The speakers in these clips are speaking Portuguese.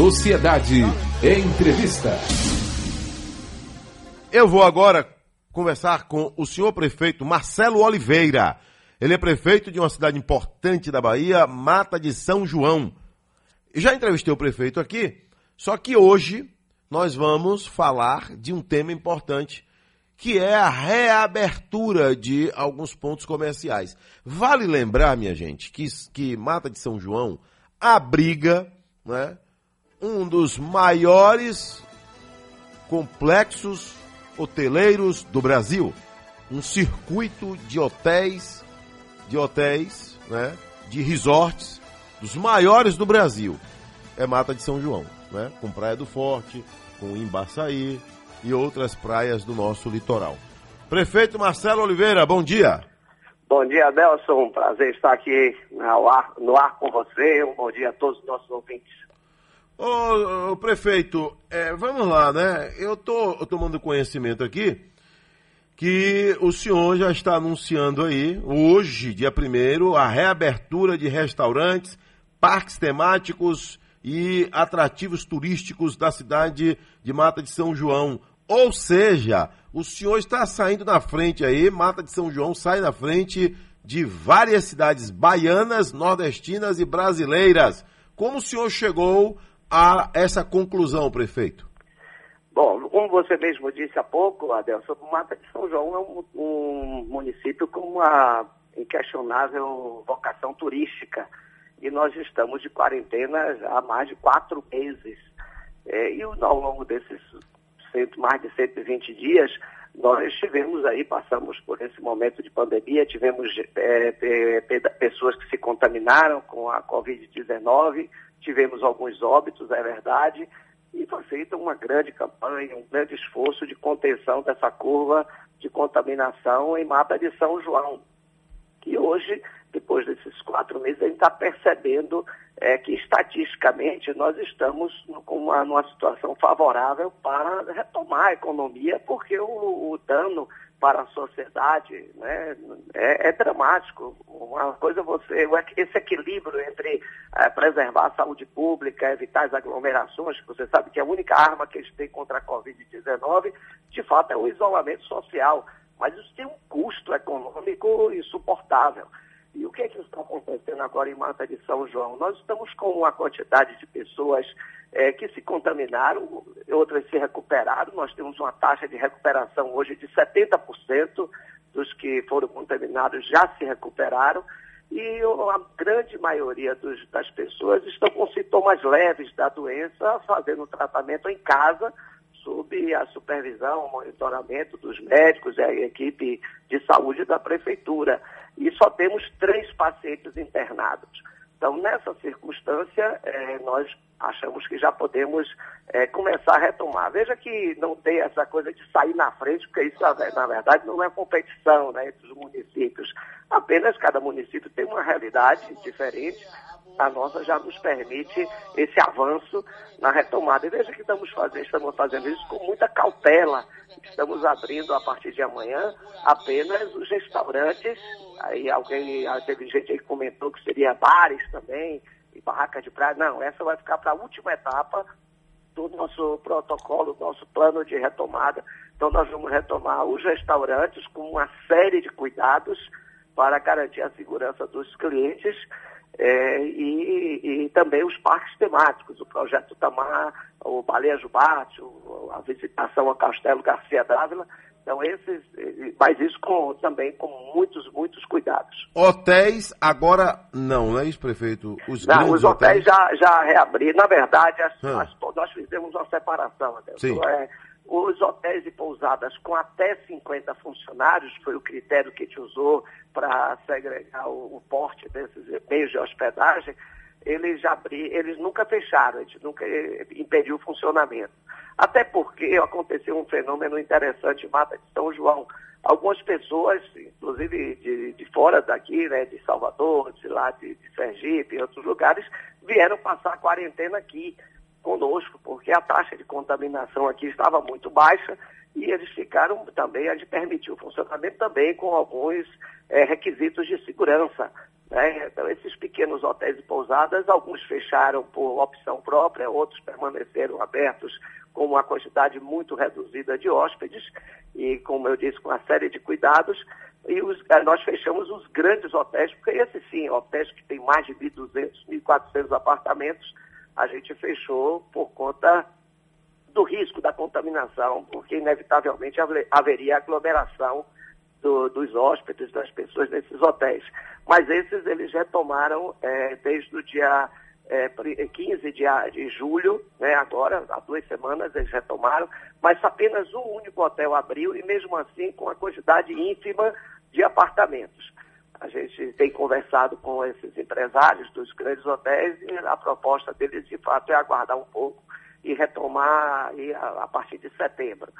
Sociedade Entrevista. Eu vou agora conversar com o senhor prefeito Marcelo Oliveira. Ele é prefeito de uma cidade importante da Bahia, Mata de São João. Já entrevistei o prefeito aqui, só que hoje nós vamos falar de um tema importante, que é a reabertura de alguns pontos comerciais. Vale lembrar, minha gente, que, que Mata de São João abriga né, um dos maiores complexos hoteleiros do Brasil, um circuito de hotéis, de hotéis, né, de resorts, dos maiores do Brasil. É Mata de São João, né, com Praia do Forte, com Embaçaí e outras praias do nosso litoral. Prefeito Marcelo Oliveira, bom dia. Bom dia, Adelson. Um prazer estar aqui no ar, no ar com você. Um bom dia a todos os nossos ouvintes. Ô, ô prefeito, é, vamos lá, né? Eu tô tomando conhecimento aqui que o senhor já está anunciando aí, hoje, dia 1 a reabertura de restaurantes, parques temáticos e atrativos turísticos da cidade de Mata de São João. Ou seja, o senhor está saindo na frente aí, Mata de São João sai na frente de várias cidades baianas, nordestinas e brasileiras. Como o senhor chegou a essa conclusão, prefeito? Bom, como você mesmo disse há pouco, Adelson, Mata de São João é um, um município com uma inquestionável vocação turística. E nós estamos de quarentena há mais de quatro meses. É, e ao longo desses cento, mais de 120 dias, nós tivemos aí, passamos por esse momento de pandemia, tivemos é, pessoas que se contaminaram com a Covid-19, tivemos alguns óbitos, é verdade, e foi feita uma grande campanha, um grande esforço de contenção dessa curva de contaminação em Mata de São João. Que hoje, depois desses quatro meses, a gente está percebendo é, que estatisticamente nós estamos com uma, numa situação favorável para retomar a economia, porque o, o dano para a sociedade né, é, é, dramático. Uma coisa você, esse equilíbrio entre é, preservar a saúde pública, evitar as aglomerações, que você sabe que a única arma que eles têm contra a Covid-19, de fato, é o isolamento social. Mas isso tem um custo econômico insuportável. E o que é que está acontecendo agora em Mata de São João? Nós estamos com uma quantidade de pessoas é, que se contaminaram, outras se recuperaram. Nós temos uma taxa de recuperação hoje de 70% dos que foram contaminados já se recuperaram. E a grande maioria dos, das pessoas estão com sintomas leves da doença, fazendo tratamento em casa, sob a supervisão, o monitoramento dos médicos e a equipe de saúde da prefeitura. E só temos três pacientes internados. Então, nessa circunstância, eh, nós achamos que já podemos eh, começar a retomar. Veja que não tem essa coisa de sair na frente, porque isso, na verdade, não é competição né, entre os municípios. Apenas cada município tem uma realidade diferente a nossa já nos permite esse avanço na retomada. E veja que estamos fazendo, estamos fazendo isso com muita cautela. Estamos abrindo a partir de amanhã apenas os restaurantes. Aí alguém, teve gente aí que comentou que seria bares também, e barraca de praia. Não, essa vai ficar para a última etapa do nosso protocolo, nosso plano de retomada. Então nós vamos retomar os restaurantes com uma série de cuidados para garantir a segurança dos clientes é, e, e, também os parques temáticos, o Projeto Tamar, o Baleia Jubarte, a visitação ao Castelo Garcia Dávila. Então, esses, mas isso com, também com muitos, muitos cuidados. Hotéis agora não, não é isso, prefeito? Os não, os hotéis, hotéis, já, já reabriram. Na verdade, as, hum. as, nós fizemos uma separação. Sim. É, os hotéis e pousadas com até 50 funcionários, foi o critério que gente usou para segregar o, o, porte desses meios de hospedagem, eles, abri, eles nunca fecharam, a gente nunca impediu o funcionamento. Até porque aconteceu um fenômeno interessante em Mata de São João. Algumas pessoas, inclusive de, de fora daqui, né, de Salvador, de lá de, de Sergipe e outros lugares, vieram passar a quarentena aqui conosco, porque a taxa de contaminação aqui estava muito baixa e eles ficaram também, a gente permitiu o funcionamento também com alguns é, requisitos de segurança. Né? Então, esses pequenos hotéis e pousadas, alguns fecharam por opção própria, outros permaneceram abertos com uma quantidade muito reduzida de hóspedes e, como eu disse, com uma série de cuidados. E os, eh, nós fechamos os grandes hotéis, porque esses sim, hotéis que têm mais de 1.200, 1.400 apartamentos, a gente fechou por conta do risco da contaminação, porque inevitavelmente haveria aglomeração do, dos hóspedes, das pessoas nesses hotéis. Mas esses eles retomaram é, desde o dia é, 15 de, de julho, né, agora, há duas semanas eles retomaram, mas apenas um único hotel abriu e mesmo assim com a quantidade ínfima de apartamentos. A gente tem conversado com esses empresários dos grandes hotéis e a proposta deles de fato é aguardar um pouco e retomar aí a, a partir de setembro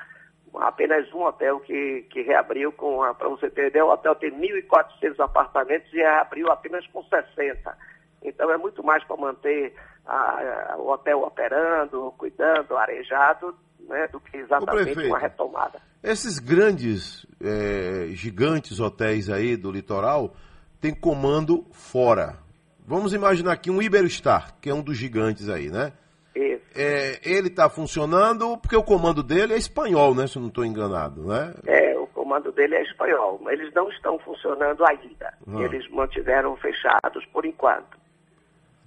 apenas um hotel que, que reabriu para você ideia, o hotel tem 1.400 apartamentos e reabriu apenas com 60. Então é muito mais para manter a, a, o hotel operando, cuidando, arejado, né, do que exatamente uma retomada. Esses grandes, é, gigantes hotéis aí do litoral têm comando fora. Vamos imaginar aqui um Iberostar, que é um dos gigantes aí, né? Isso. É, ele está funcionando porque o comando dele é espanhol, né? Se eu não estou enganado, né? É, o comando dele é espanhol. Eles não estão funcionando ainda. Ah. Eles mantiveram fechados por enquanto.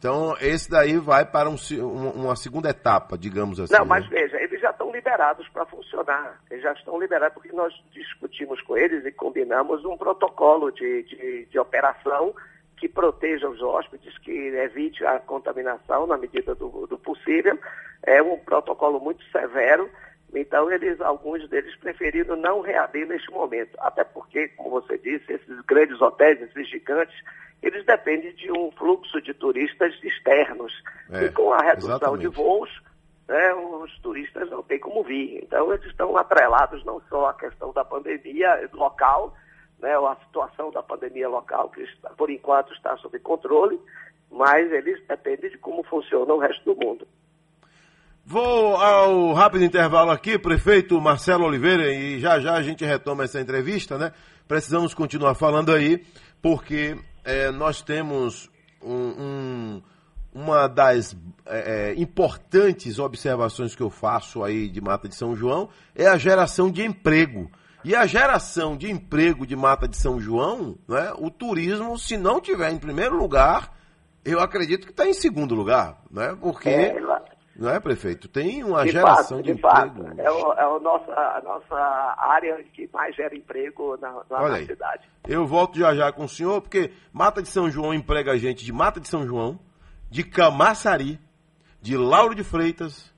Então, esse daí vai para um, uma segunda etapa, digamos assim. Não, mas né? veja, eles já estão liberados para funcionar. Eles já estão liberados porque nós discutimos com eles e combinamos um protocolo de, de, de operação que proteja os hóspedes, que evite a contaminação na medida do, do possível. É um protocolo muito severo. Então, eles, alguns deles preferiram não reabrir neste momento. Até porque, como você disse, esses grandes hotéis, esses gigantes, eles dependem de um fluxo de turistas externos. É, e com a redução exatamente. de voos, né, os turistas não têm como vir. Então, eles estão atrelados não só à questão da pandemia local, né, a situação da pandemia local, que está, por enquanto está sob controle, mas eles dependem de como funciona o resto do mundo. Vou ao rápido intervalo aqui, prefeito Marcelo Oliveira, e já já a gente retoma essa entrevista, né? Precisamos continuar falando aí, porque é, nós temos um, um, uma das é, é, importantes observações que eu faço aí de Mata de São João é a geração de emprego. E a geração de emprego de Mata de São João, né, o turismo, se não tiver em primeiro lugar, eu acredito que está em segundo lugar, né? Porque, é, não é, prefeito? Tem uma de geração fato, de, de emprego. Fato. É, o, é o nossa, a nossa área que mais gera emprego na, na, Olha cidade. Eu volto já já com o senhor, porque Mata de São João emprega a gente de Mata de São João, de Camaçari, de Lauro de Freitas,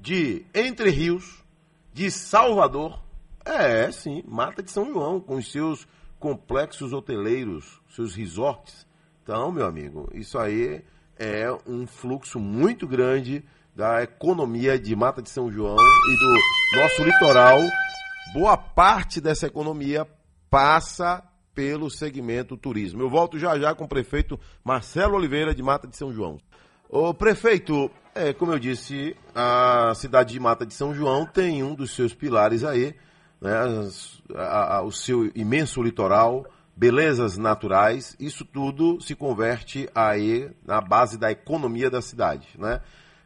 de Entre Rios, de Salvador, é, sim, Mata de São João, com os seus complexos hoteleiros, seus resorts. Então, meu amigo, isso aí é um fluxo muito grande da economia de Mata de São João e do nosso litoral. Boa parte dessa economia passa pelo segmento turismo. Eu volto já já com o prefeito Marcelo Oliveira de Mata de São João. O prefeito, é, como eu disse, a cidade de Mata de São João tem um dos seus pilares aí, né, a, a, o seu imenso litoral, belezas naturais, isso tudo se converte aí na base da economia da cidade, né?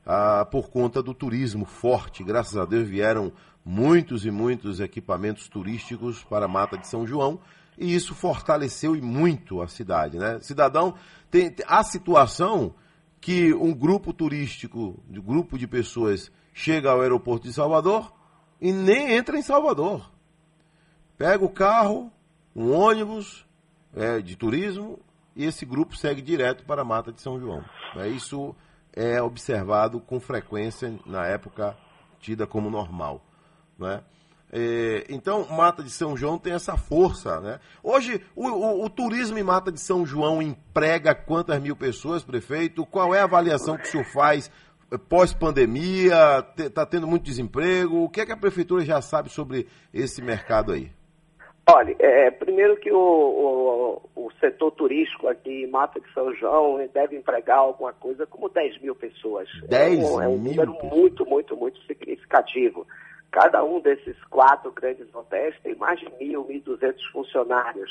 Ah, por conta do turismo forte, graças a Deus vieram muitos e muitos equipamentos turísticos para a Mata de São João e isso fortaleceu e muito a cidade, né? Cidadão, tem a situação que um grupo turístico, um grupo de pessoas chega ao aeroporto de Salvador, e nem entra em Salvador. Pega o carro, um ônibus é, de turismo e esse grupo segue direto para a Mata de São João. É, isso é observado com frequência na época tida como normal. Né? É, então, Mata de São João tem essa força. Né? Hoje, o, o, o, turismo em Mata de São João emprega quantas mil pessoas, prefeito? Qual é a avaliação que o senhor faz pós-pandemia, está tendo muito desemprego. O que é que a prefeitura já sabe sobre esse mercado aí? Olha, é, primeiro que o, o, o, setor turístico aqui em Mata de São João deve empregar alguma coisa como 10 mil pessoas. 10 é um, é um número muito, muito, muito significativo. Cada um desses quatro grandes hotéis tem mais de mil, mil duzentos funcionários.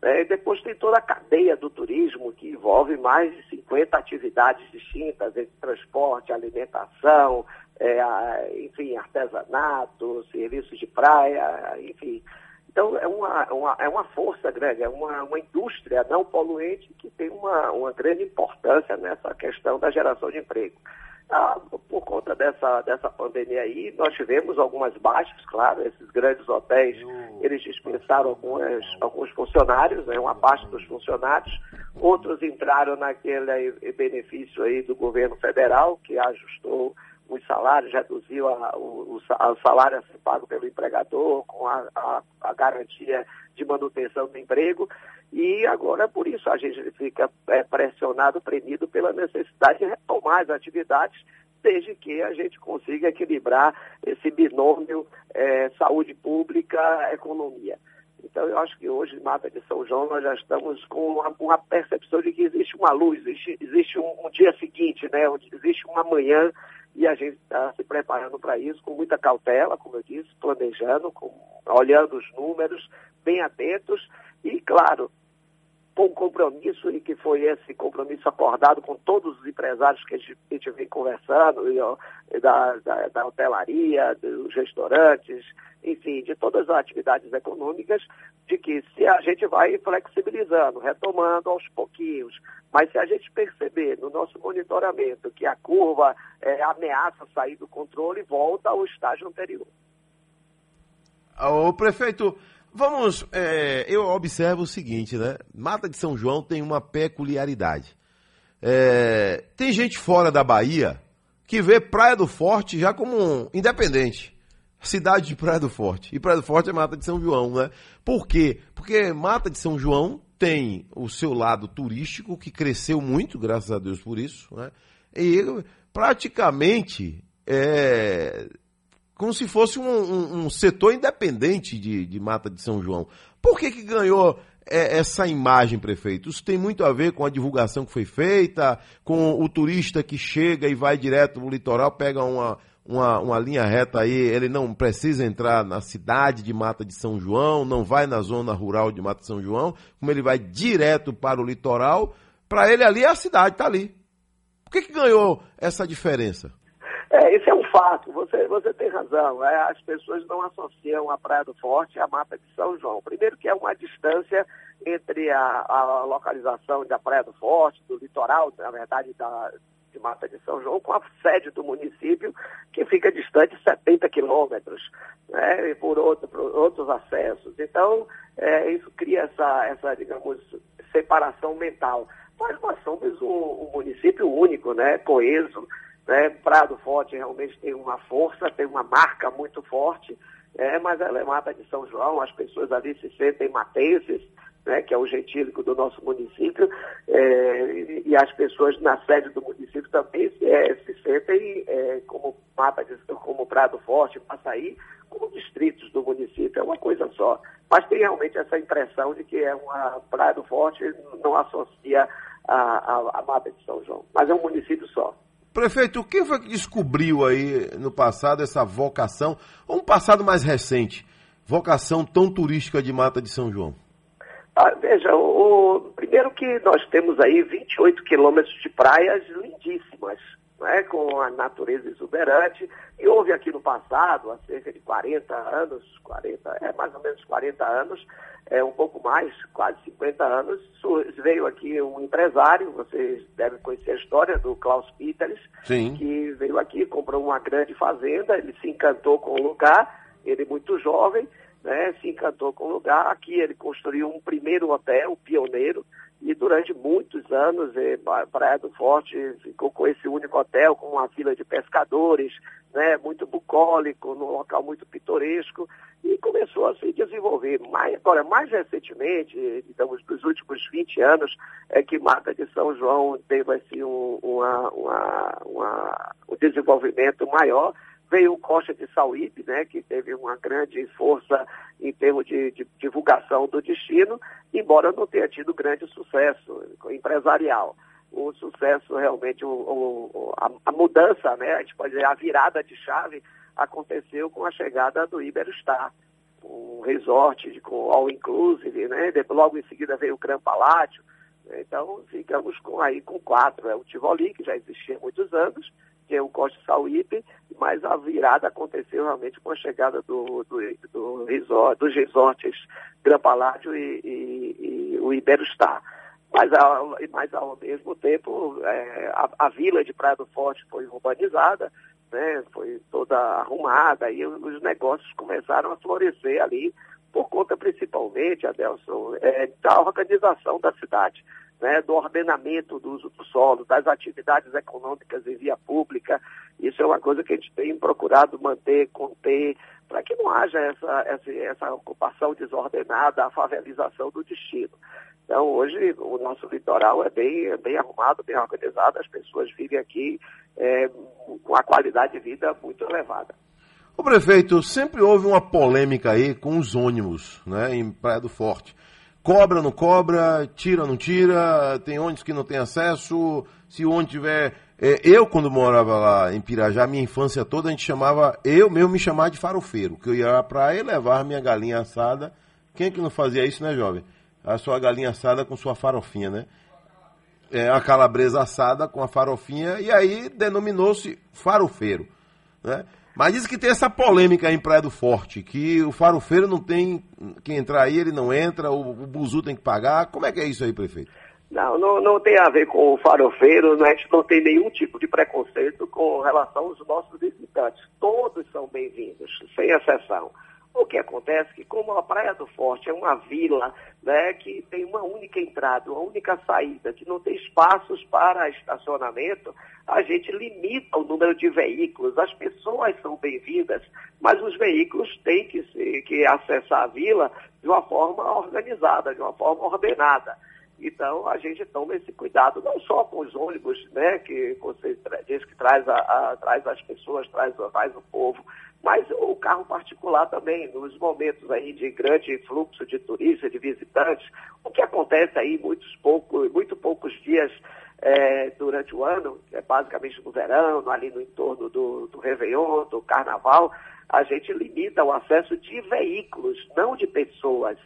Né? depois tem toda a cadeia do turismo, que envolve mais de 50 atividades distintas, entre transporte, alimentação, é, enfim, artesanato, serviços de praia, enfim. Então, é uma, uma, é uma força grande, é uma, uma indústria não poluente que tem uma, uma grande importância nessa questão da geração de emprego. Ah, por conta dessa, dessa pandemia aí, nós tivemos algumas baixas, claro, esses grandes hotéis, eles dispensaram algumas, alguns funcionários, né, uma parte dos funcionários, outros entraram naquele benefício aí do governo federal, que ajustou os salários, reduziu a, o, o, salário a ser pago pelo empregador, com a, a, a, garantia de manutenção do emprego, e agora, por isso, a gente fica é, pressionado, premido pela necessidade de retomar as atividades, desde que a gente consiga equilibrar esse binômio é, saúde pública, economia. Então, eu acho que hoje, Mata de São João, nós já estamos com uma, uma percepção de que existe uma luz, existe, existe um, um, dia seguinte, né? existe uma manhã e a gente está se preparando para isso com muita cautela, como eu disse, planejando, com, olhando os números, bem atentos. E, claro, com compromisso, e que foi esse compromisso acordado com todos os empresários que a gente, a gente vem conversando, e, ó, da, da, da, hotelaria, dos restaurantes, enfim, de todas as atividades econômicas, de que se a gente vai flexibilizando, retomando aos pouquinhos, mas se a gente perceber no nosso monitoramento que a curva é, ameaça sair do controle, volta ao estágio anterior. O prefeito, Vamos, é, eu observo o seguinte, né? Mata de São João tem uma peculiaridade. É, tem gente fora da Bahia que vê Praia do Forte já como um independente. Cidade de Praia do Forte. E Praia do Forte é Mata de São João, né? Por quê? Porque Mata de São João tem o seu lado turístico, que cresceu muito, graças a Deus por isso, né? E praticamente é, como se fosse um, um, um setor independente de, de, Mata de São João. Por que, que ganhou é, essa imagem, prefeito? Isso tem muito a ver com a divulgação que foi feita, com o turista que chega e vai direto no litoral, pega uma, uma, uma linha reta aí, ele não precisa entrar na cidade de Mata de São João, não vai na zona rural de Mata de São João, como ele vai direto para o litoral, para ele ali a cidade está ali. Por que, que ganhou essa diferença? É, esse é um fato, você, você tem razão. É, as pessoas não associam a Praia do Forte à Mata de São João. Primeiro que é uma distância entre a, a localização da Praia do Forte, do litoral, na verdade, da, de Mata de São João, com a sede do município, que fica distante 70 quilômetros, né, por, outro, por outros acessos. Então, é, isso cria essa, essa, digamos, separação mental. Mas nós somos um, um município único, né, coeso, né? Prado Forte realmente tem uma força, tem uma marca muito forte, é, mas ela é mata de São João, as pessoas ali se sentem matenses, né, que é o gentílico do nosso município, é, e, e, as pessoas na sede do município também se, é, se sentem é, como mata de, como Prado Forte, Passaí, como distritos do município, é uma coisa só. Mas tem realmente essa impressão de que é uma Prado Forte não associa a, a, a Mata de São João, mas é um município só. Prefeito, quem foi que descobriu aí no passado essa vocação, ou um passado mais recente, vocação tão turística de Mata de São João? Ah, veja, o, primeiro que nós temos aí 28 quilômetros de praias lindíssimas, né, com a natureza exuberante, e houve aqui no passado, há cerca de 40 anos, 40, é mais ou menos 40 anos, é um pouco mais, quase 50 anos, veio aqui um empresário, vocês devem conhecer a história do Klaus Peters, Sim. que veio aqui, comprou uma grande fazenda, ele se encantou com o lugar, ele muito jovem, né, se encantou com o lugar. Aqui ele construiu um primeiro hotel, pioneiro, e durante muitos anos, eh, Praia do Forte ficou com esse único hotel, com uma vila de pescadores, né, muito bucólico, num local muito pitoresco, e começou a se desenvolver. Mais, agora, mais recentemente, digamos, nos últimos 20 anos, é que Mata de São João teve assim, um, uma, uma, uma, um desenvolvimento maior, Veio o Costa de Sauípe, né, que teve uma grande força em termos de, de, divulgação do destino, embora não tenha tido grande sucesso empresarial. O sucesso realmente, o, o, a, a, mudança, né, a gente pode dizer, a virada de chave aconteceu com a chegada do Iberostar. um resort com all inclusive, né? Logo em seguida veio o Gran Palácio. Né? Então ficamos com, aí com quatro. É o Tivoli, que já existia há muitos anos, que é o Costa Sauípe, mas a virada aconteceu realmente com a chegada do, do, do resort, dos resorts Gran Palácio e, e, e o Iberostar. Mas, ao, mas ao mesmo tempo, é, a, a, vila de Praia do Forte foi urbanizada, né, foi toda arrumada e os negócios começaram a florescer ali, por conta principalmente, Adelson, é, da organização da cidade. Né, do ordenamento do uso do solo, das atividades econômicas em via pública. Isso é uma coisa que a gente tem procurado manter, conter, para que não haja essa, essa, essa, ocupação desordenada, a favelização do destino. Então, hoje, o nosso litoral é bem, é bem arrumado, bem organizado, as pessoas vivem aqui é, com a qualidade de vida muito elevada. O prefeito, sempre houve uma polêmica aí com os ônibus, né, em Praia do Forte. Cobra, não cobra, tira, não tira, tem ônibus que não tem acesso, se o ônibus tiver... É, eu, quando morava lá em Pirajá, minha infância toda, a gente chamava, eu mesmo me chamava de farofeiro, que eu ia à praia e levava minha galinha assada. Quem é que não fazia isso, né, jovem? a sua galinha assada com sua farofinha, né? É, a calabresa assada com a farofinha, e aí denominou-se farofeiro, né? Mas diz que tem essa polêmica em Praia do Forte, que o farofeiro não tem que entrar aí, ele não entra, o, o buzu tem que pagar. Como é que é isso aí, prefeito? Não, não, não tem a ver com o farofeiro, né? a gente não tem nenhum tipo de preconceito com relação aos nossos visitantes. Todos são bem-vindos, sem exceção. O que acontece é que, como a Praia do Forte é uma vila né, que tem uma única entrada, uma única saída, que não tem espaços para estacionamento, a gente limita o número de veículos. As pessoas são bem-vindas, mas os veículos têm que, que acessar a vila de uma forma organizada, de uma forma ordenada. Então, a gente toma esse cuidado, não só com os ônibus, né, que você diz que traz, a, a, traz as pessoas, traz, traz o povo, mas o carro particular também, nos momentos aí de grande fluxo de turistas, de visitantes, o que acontece aí muitos poucos, muito poucos dias é, durante o ano, é basicamente no verão, ali no entorno do, do Réveillon, do Carnaval, a gente limita o acesso de veículos, não de pessoas.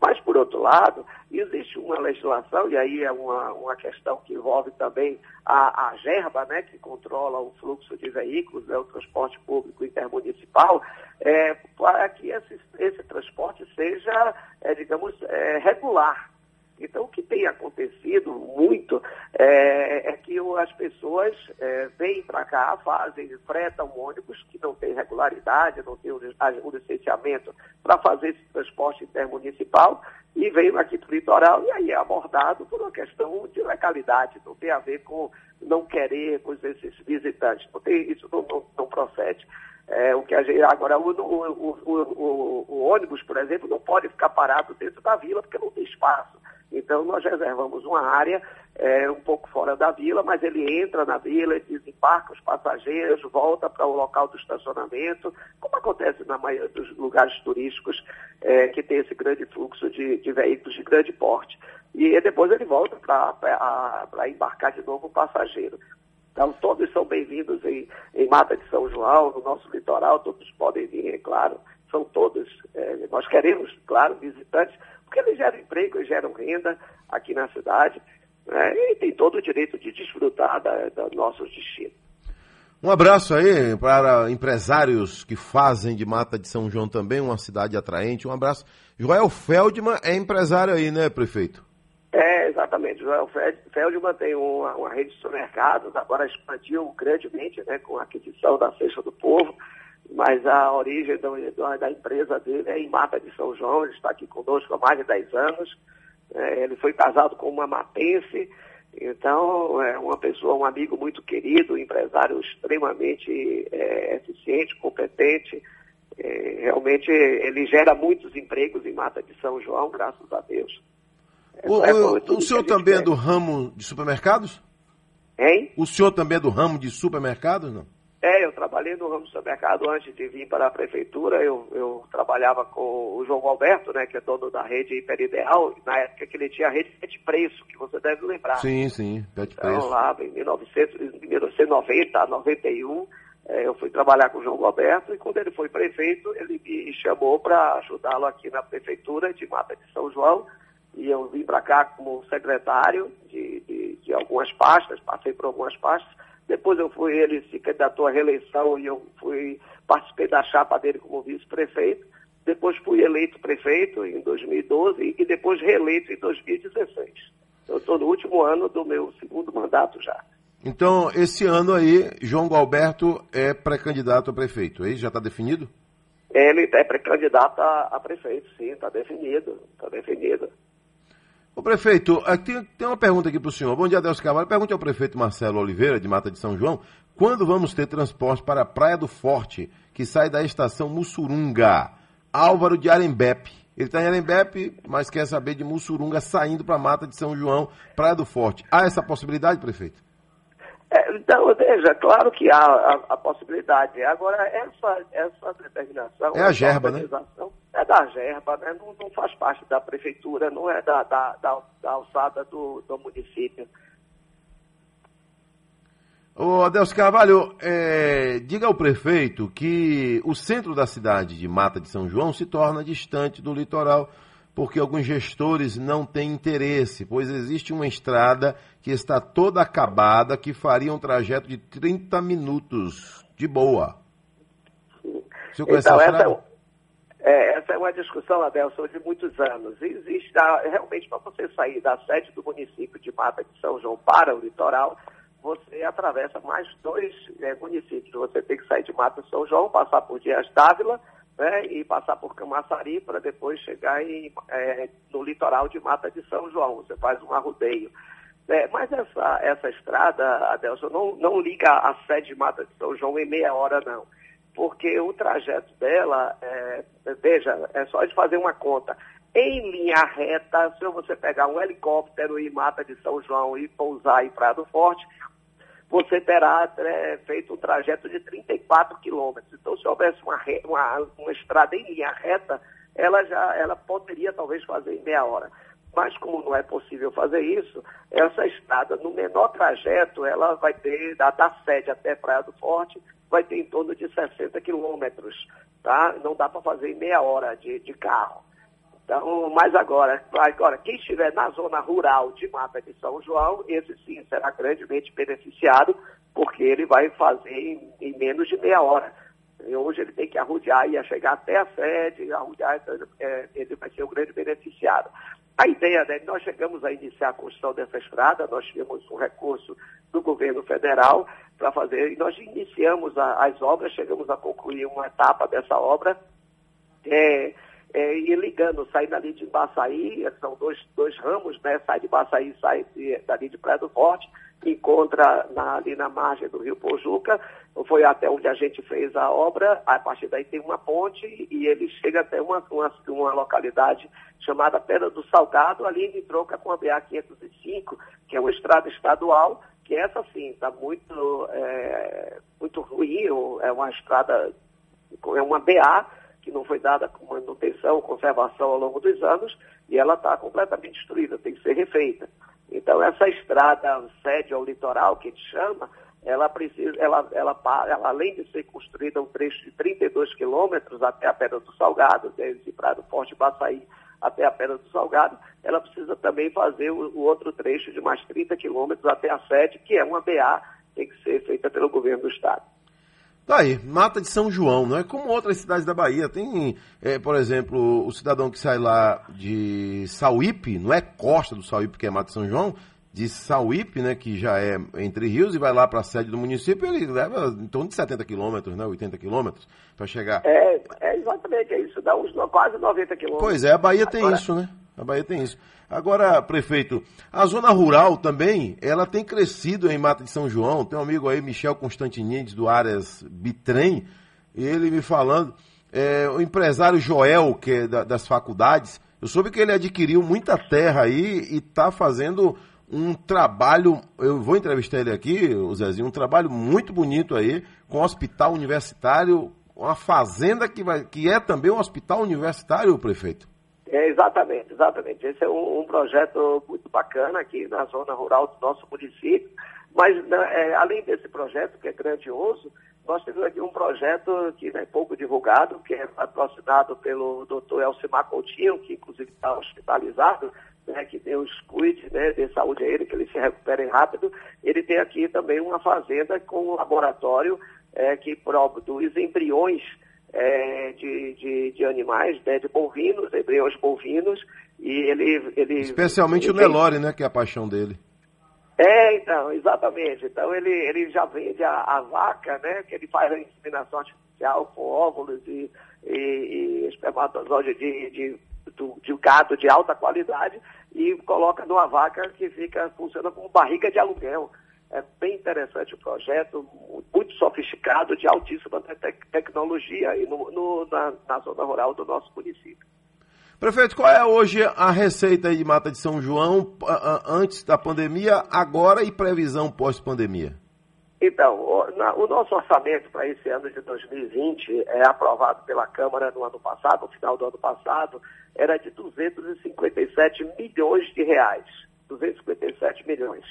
Mas, por outro lado, existe uma legislação, e aí é uma, uma questão que envolve também a, a GERBA, né, que controla o fluxo de veículos, né, o transporte público intermunicipal, é, para que esse, esse transporte seja, é, digamos, é, regular. Então, o que tem acontecido muito é, é que as pessoas é, vêm para cá, fazem, fretam ônibus que não tem regularidade, não tem o, o licenciamento para fazer esse transporte intermunicipal e vêm aqui para o litoral e aí é abordado por uma questão de legalidade, não tem a ver com não querer com esses visitantes, não tem, isso não, não, não procede. É, o que a gente, agora, o, o, o, o, ônibus, por exemplo, não pode ficar parado dentro da vila porque não tem espaço. Então, nós reservamos uma área é, um pouco fora da vila, mas ele entra na vila, desembarca os passageiros, volta para o local do estacionamento, como acontece na maioria dos lugares turísticos é, que tem esse grande fluxo de, de, veículos de grande porte. E depois ele volta para embarcar de novo o passageiro. Então, todos são bem-vindos em, em Mata de São João, no nosso litoral, todos podem vir, é claro. São todos, é, nós queremos, claro, visitantes, porque eles geram emprego, eles geram renda aqui na cidade, né, e tem todo o direito de desfrutar da, da nosso destino. Um abraço aí para empresários que fazem de Mata de São João também uma cidade atraente. Um abraço. Joel Feldman é empresário aí, né, prefeito? É, exatamente. Joel Feldman tem uma, uma rede de supermercados, agora expandiu grandemente né, com a aquisição da Cesta do Povo mas a origem da, da, empresa dele é em Mata de São João, ele está aqui conosco há mais de 10 anos. É, ele foi casado com uma matense, então é uma pessoa, um amigo muito querido, um empresário extremamente é, eficiente, competente. É, realmente ele gera muitos empregos em Mata de São João, graças a Deus. O, é o, o senhor também é do ramo de supermercados? Hein? O senhor também é do ramo de supermercados, não? É, eu trabalhei no ramo do supermercado antes de vir para a prefeitura. Eu, eu trabalhava com o João Alberto, né, que é dono da rede Hiperideal, na época que ele tinha a rede Pet Preço, que você deve lembrar. Sim, sim, Pet então, Preço. lá em 1900, 1990, 91, É, eu fui trabalhar com o João Roberto e quando ele foi prefeito, ele me chamou para ajudá-lo aqui na prefeitura de Mata de São João. E eu vim para cá como secretário de, de, de, algumas pastas, passei por algumas pastas. Depois eu fui, ele se candidatou à reeleição e eu fui, participei da chapa dele como vice-prefeito. Depois fui eleito prefeito em 2012 e depois reeleito em 2016. Eu estou no último ano do meu segundo mandato já. Então, esse ano aí, João Galberto é pré-candidato a prefeito, aí já está definido? Ele é pré-candidato a, a, prefeito, sim, está definido, está definido. O prefeito, aqui tem, tem uma pergunta aqui para o senhor. Bom dia, Adelso Carvalho. Pergunte ao prefeito Marcelo Oliveira, de Mata de São João, quando vamos ter transporte para a Praia do Forte, que sai da estação Mussurunga? Álvaro de Arembepe. Ele está em Arembepe, mas quer saber de Mussurunga saindo para a Mata de São João, Praia do Forte. Há essa possibilidade, prefeito? É, então, veja, claro que há a, a, possibilidade. Agora, essa, essa determinação. É a gerba, né? É da gerba, né? Não, não, faz parte da prefeitura, não é da, da, da, da alçada do, do município. Ô Adelso Carvalho, é, diga ao prefeito que o centro da cidade de Mata de São João se torna distante do litoral porque alguns gestores não têm interesse, pois existe uma estrada que está toda acabada, que faria um trajeto de 30 minutos, de boa. Você conhece então, a estrada? É, é, essa é uma discussão, Adelson, de muitos anos. Existe, realmente, para você sair da sede do município de Mata de São João para o litoral, você atravessa mais dois é, municípios. Você tem que sair de Mata de São João, passar por Dias Dávila, né, e passar por Camaçari para depois chegar em, é, no litoral de Mata de São João. Você faz um arrudeio. É, mas essa, essa estrada, Adelson, não, não liga a sede de Mata de São João em meia hora, não. Porque o trajeto dela, é, veja, é só de fazer uma conta. Em linha reta, se você pegar um helicóptero em Mata de São João e pousar em Prado Forte, você terá é, feito um trajeto de 34 quilômetros. Então, se houvesse uma, uma, uma, estrada em linha reta, ela já ela poderia talvez fazer em meia hora. Mas como não é possível fazer isso, essa estrada, no menor trajeto, ela vai ter, da, da sede até Praia do Forte, vai ter em torno de 60 quilômetros. Tá? Não dá para fazer em meia hora de, de carro. Então, mas agora, agora, quem estiver na zona rural de Mata de São João, esse sim será grandemente beneficiado, porque ele vai fazer em, em menos de meia hora. E hoje ele tem que arrudear, ia chegar até a sede, arrudear, então, é, ele vai ser um grande beneficiado. A ideia, né, nós chegamos a iniciar a construção dessa estrada, nós tivemos um recurso do governo federal para fazer, e nós iniciamos a, as obras, chegamos a concluir uma etapa dessa obra. É, é, e ligando, saindo ali de Baçaí, são dois, dois ramos, né? Sai de Baçaí, sai de, dali de Praia do Forte, encontra na, ali na margem do Rio Pojuca, foi até onde a gente fez a obra, a partir daí tem uma ponte e ele chega até uma, uma, uma localidade chamada Pedra do Salgado, ali em troca com a BA-505, que é uma estrada estadual, que essa sim está muito, é, muito ruim, é uma estrada, é uma BA, que não foi dada com manutenção, conservação ao longo dos anos, e ela está completamente destruída, tem que ser refeita. Então, essa estrada sede ao litoral, que a gente chama, ela precisa, ela, ela, ela, além de ser construída um trecho de 32 quilômetros até a Pedra do Salgado, desde Prado Forte Baçaí até a Pedra do Salgado, ela precisa também fazer o, o outro trecho de mais 30 quilômetros até a sede, que é uma BA, tem que ser feita pelo governo do Estado. Tá aí, Mata de São João, não é como outras cidades da Bahia. Tem, é, por exemplo, o cidadão que sai lá de Sauípe, não é costa do Sauípe, que é Mata de São João, de Sauípe, né, que já é entre rios, e vai lá para a sede do município, ele leva em torno de 70 quilômetros, né, 80 quilômetros, para chegar. É, é exatamente é isso, dá uns quase 90 quilômetros. Pois é, a Bahia Agora... tem isso, né? A Bahia tem isso. Agora, prefeito, a zona rural também, ela tem crescido em Mata de São João. Tem um amigo aí, Michel Constantinides, do Áreas Bitrem, ele me falando, é, o empresário Joel, que é da, das faculdades, eu soube que ele adquiriu muita terra aí e está fazendo um trabalho, eu vou entrevistar ele aqui, o Zezinho, um trabalho muito bonito aí, com hospital universitário, uma fazenda que, vai, que é também um hospital universitário, prefeito. É, exatamente, exatamente. Esse é um, um, projeto muito bacana aqui na zona rural do nosso município. Mas, né, é, além desse projeto, que é grandioso, nós temos aqui um projeto que é pouco divulgado, que é patrocinado pelo doutor Elcimar Coutinho, que inclusive está hospitalizado, né, que Deus cuide né, de saúde a ele, que ele se recupere rápido. Ele tem aqui também uma fazenda com um laboratório é, que produz embriões é, de, de, de, animais, né, de bovinos, embriões bovinos, e ele... ele Especialmente ele o Nelore, né, que é a paixão dele. É, então, exatamente. Então ele, ele já vende a, a vaca, né? Que ele faz a inseminação artificial com óvulos e, e, e espermatozoide de, de, de, de gado de alta qualidade e coloca numa vaca que fica, funciona como barriga de aluguel. É bem interessante o projeto, muito sofisticado, de altíssima te tecnologia e no, no, na, na zona rural do nosso município. Prefeito, qual é hoje a receita de Mata de São João antes da pandemia, agora e previsão pós-pandemia? Então, o, na, o, nosso orçamento para esse ano de 2020 é aprovado pela Câmara no ano passado, no final do ano passado, era de 257 milhões de reais. 257 milhões.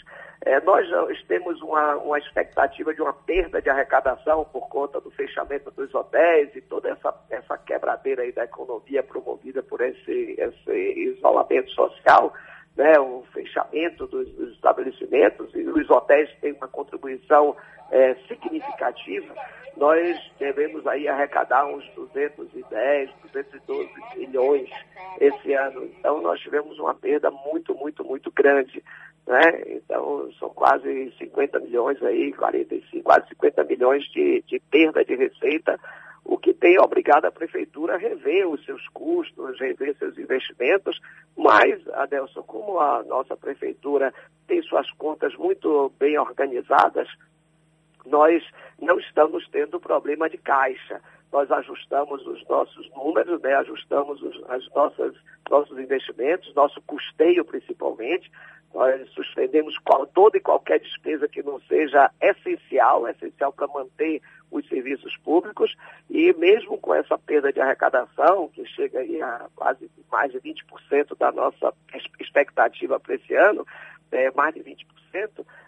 É, nós temos uma, uma expectativa de uma perda de arrecadação por conta do fechamento dos hotéis e toda essa, essa quebradeira aí da economia promovida por esse, esse isolamento social, né, o fechamento dos, dos estabelecimentos e os hotéis têm uma contribuição é, significativa nós devemos aí arrecadar uns 210, 212 milhões esse ano. Então nós tivemos uma perda muito, muito, muito grande. Né? Então são quase 50 milhões aí, 45, quase 50 milhões de, de perda de receita, o que tem obrigado a prefeitura a rever os seus custos, rever seus investimentos, mas, Adelson, como a nossa prefeitura tem suas contas muito bem organizadas, nós não estamos tendo problema de caixa. Nós ajustamos os nossos números, né? ajustamos os, as nossas, nossos investimentos, nosso custeio principalmente. Nós suspendemos qual, toda e qualquer despesa que não seja essencial, essencial para manter os serviços públicos, e mesmo com essa perda de arrecadação, que chega a quase mais de 20% da nossa expectativa para esse ano, é, mais de 20%,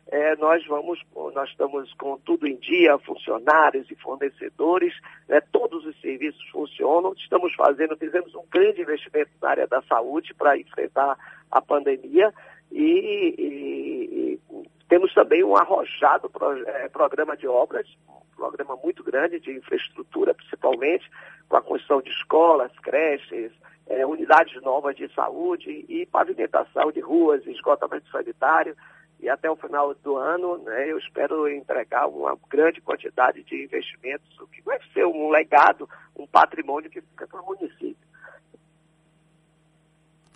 é, nós vamos, nós estamos com tudo em dia, funcionários e fornecedores, né, todos os serviços funcionam, estamos fazendo, fizemos um grande investimento na área da saúde para enfrentar a pandemia e, e, e, temos também um arrojado pro, é, programa de obras, um programa muito grande de infraestrutura, principalmente, com a construção de escolas, creches, é, unidades novas de saúde e pavimentação de ruas, esgotamento sanitário e até o final do ano né, eu espero entregar uma grande quantidade de investimentos, o que vai ser um legado, um patrimônio que fica para o município.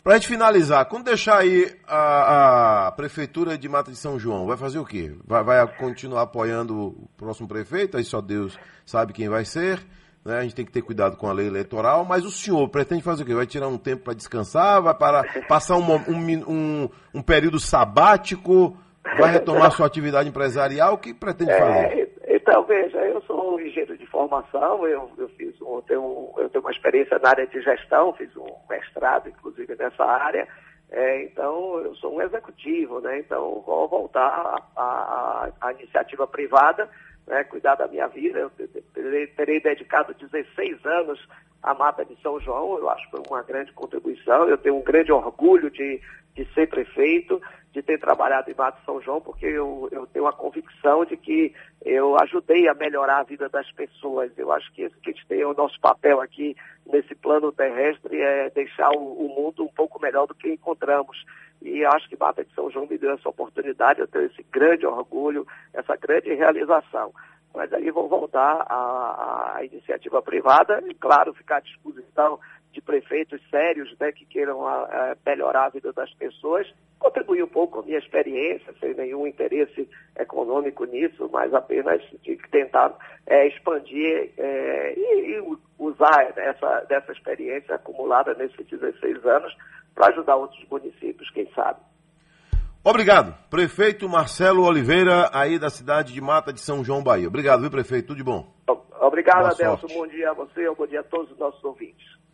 Para a gente finalizar, quando deixar aí a, a, Prefeitura de Mata de São João, vai fazer o quê? Vai, vai continuar apoiando o próximo prefeito? Aí só Deus sabe quem vai ser. Né? A gente tem que ter cuidado com a lei eleitoral, mas o senhor pretende fazer o quê? Vai tirar um tempo para descansar? Vai para, passar um, um, um, um período sabático? Vai retomar sua atividade empresarial? O que pretende é, fazer? Então, veja, eu sou um engenheiro de formação, eu, eu fiz um, eu tenho, eu tenho uma experiência na área de gestão, fiz um mestrado, inclusive, nessa área. É, então, eu sou um executivo, né? Então, vou voltar à iniciativa privada, né? cuidar da minha vida. Eu terei, terei dedicado 16 anos à Mata de São João, eu acho que foi uma grande contribuição. Eu tenho um grande orgulho de, de ser prefeito, de ter trabalhado em Mato São João, porque eu, eu tenho a convicção de que eu ajudei a melhorar a vida das pessoas. Eu acho que esse que tem o nosso papel aqui nesse plano terrestre é deixar o, o mundo um pouco melhor do que encontramos. E acho que Mata de São João me deu essa oportunidade, eu tenho esse grande orgulho, essa grande realização. Mas aí vou voltar à, à iniciativa privada e, claro, ficar à disposição de prefeitos sérios né, que queiram a, a melhorar a vida das pessoas, contribuir um pouco com a minha experiência, sem nenhum interesse econômico nisso, mas apenas de tentar é, expandir é, e, e, usar essa, dessa experiência acumulada nesses 16 anos para ajudar outros municípios, quem sabe. Obrigado. Prefeito Marcelo Oliveira, aí da cidade de Mata de São João, Bahia. Obrigado, viu, prefeito? Tudo de bom. Obrigado, Adelson. Bom dia a você, bom dia a todos os nossos ouvintes.